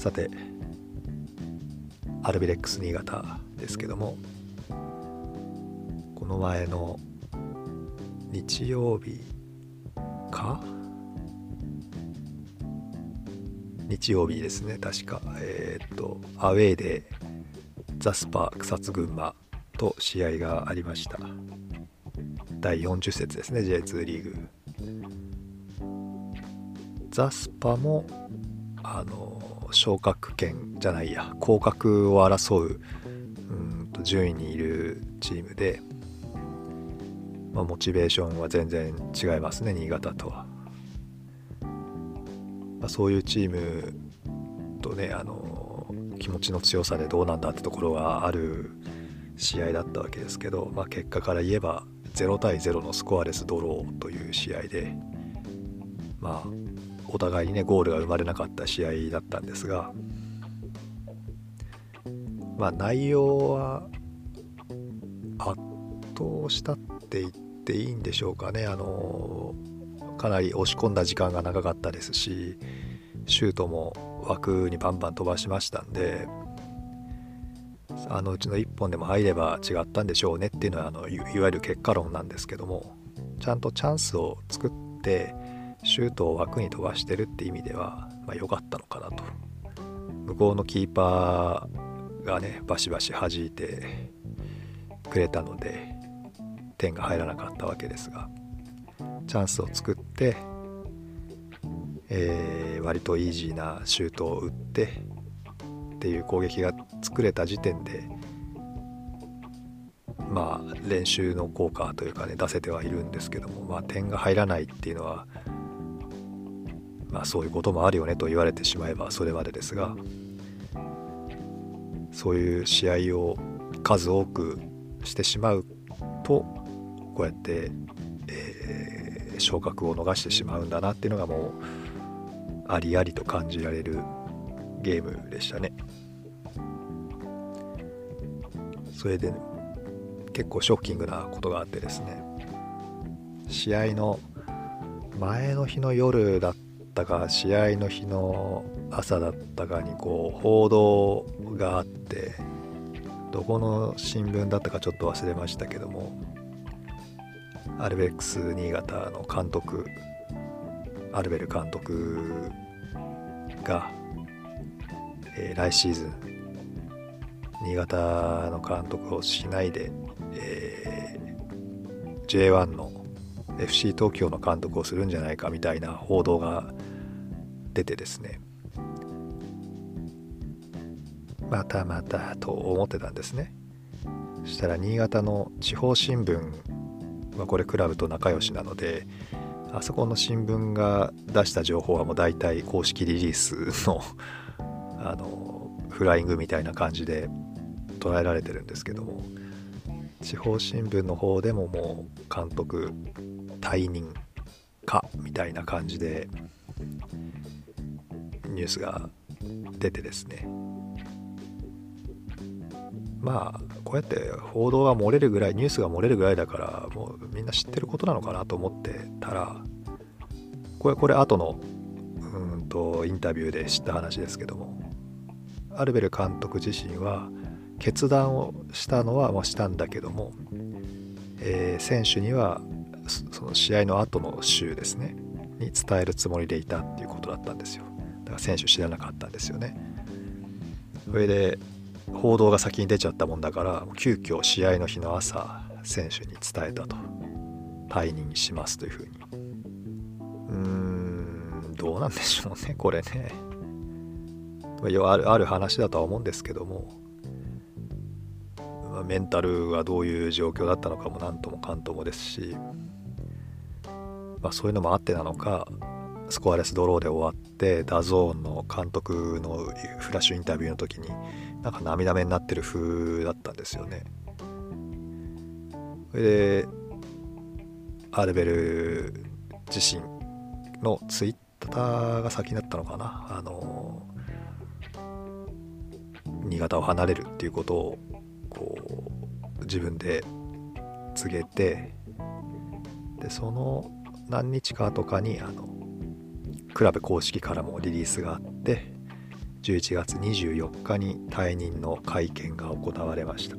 さてアルビレックス新潟ですけどもこの前の日曜日か？日曜日ですね確か。えー、っとアウェーでザスパ草津群馬と試合がありました。第40節ですね J2 リーグ。ザスパもあの昇格圏じゃないや降格を争ううんと順位にいるチームで、まあ、モチベーションは全然違いますね新潟とは、まあ、そういうチームとねあの気持ちの強さでどうなんだってところがある試合だったわけですけど、まあ、結果から言えば0対0のスコアレスドローという試合でまあお互いにねゴールが生まれなかった試合だったんですがまあ内容は圧倒したって言っていいんでしょうかね。あのかなり押し込んだ時間が長かったですしシュートも枠にバンバン飛ばしましたんであのうちの1本でも入れば違ったんでしょうねっていうのはあのいわゆる結果論なんですけどもちゃんとチャンスを作ってシュートを枠に飛ばしてるって意味ではまあ、良かったのかなと。向こうのキーパーがねバシバシ弾いてくれたので点が入らなかったわけですがチャンスを作って、えー、割とイージーなシュートを打ってっていう攻撃が作れた時点でまあ練習の効果というかね出せてはいるんですけども、まあ、点が入らないっていうのは、まあ、そういうこともあるよねと言われてしまえばそれまでですがそういう試合を数多くしてしまうとこうやって、えー、昇格を逃してしまうんだなっていうのがもうありありと感じられるゲームでしたね。それで、ね、結構ショッキングなことがあってですね。試合の前の日の夜だったったか試合の日の朝だったかにこう報道があってどこの新聞だったかちょっと忘れましたけどもアルベックス新潟の監督アルベル監督がえー、来シーズン新潟の監督をしないで、えー、J1 の FC 東京の監督をするんじゃないかみたいな報道が出てですね。またまたと思ってたんですね。そしたら新潟の地方新聞はこれクラブと仲良しなのであそこの新聞が出した情報はもう大体公式リリースのあのフライングみたいな感じで捉えられてるんですけども。地方新聞の方でももう監督退任かみたいな感じでニュースが出てですね。まあこうやって報道が漏れるぐらいニュースが漏れるぐらいだからもうみんな知ってることなのかなと思ってたらこれこれ後のうんとインタビューで知った話ですけどもアルベル監督自身は決断をしたのは、まあ、したんだけども、えー、選手にはその試合の後の週ですねに伝えるつもりでいたっていうことだったんですよ。だから選手知らなかったんですよね。それで報道が先に出ちゃったもんだから急遽試合の日の朝選手に伝えたと。退任しますというふうに。うーんどうなんでしょうねこれね。あるある話だとは思うんですけども、メンタルはどういう状況だったのかも何ともかんともですし、まあ、そういうのもあってなのかスコアレスドローで終わって DAZN の監督のフラッシュインタビューの時になんか涙目になってる風だったんですよね。それでアルベル自身のツイッターが先だったのかなあの新潟を離れるっていうことを自分で告げてでその何日か後かにあのクラブ公式からもリリースがあって11月24日に退任の会見が行われました。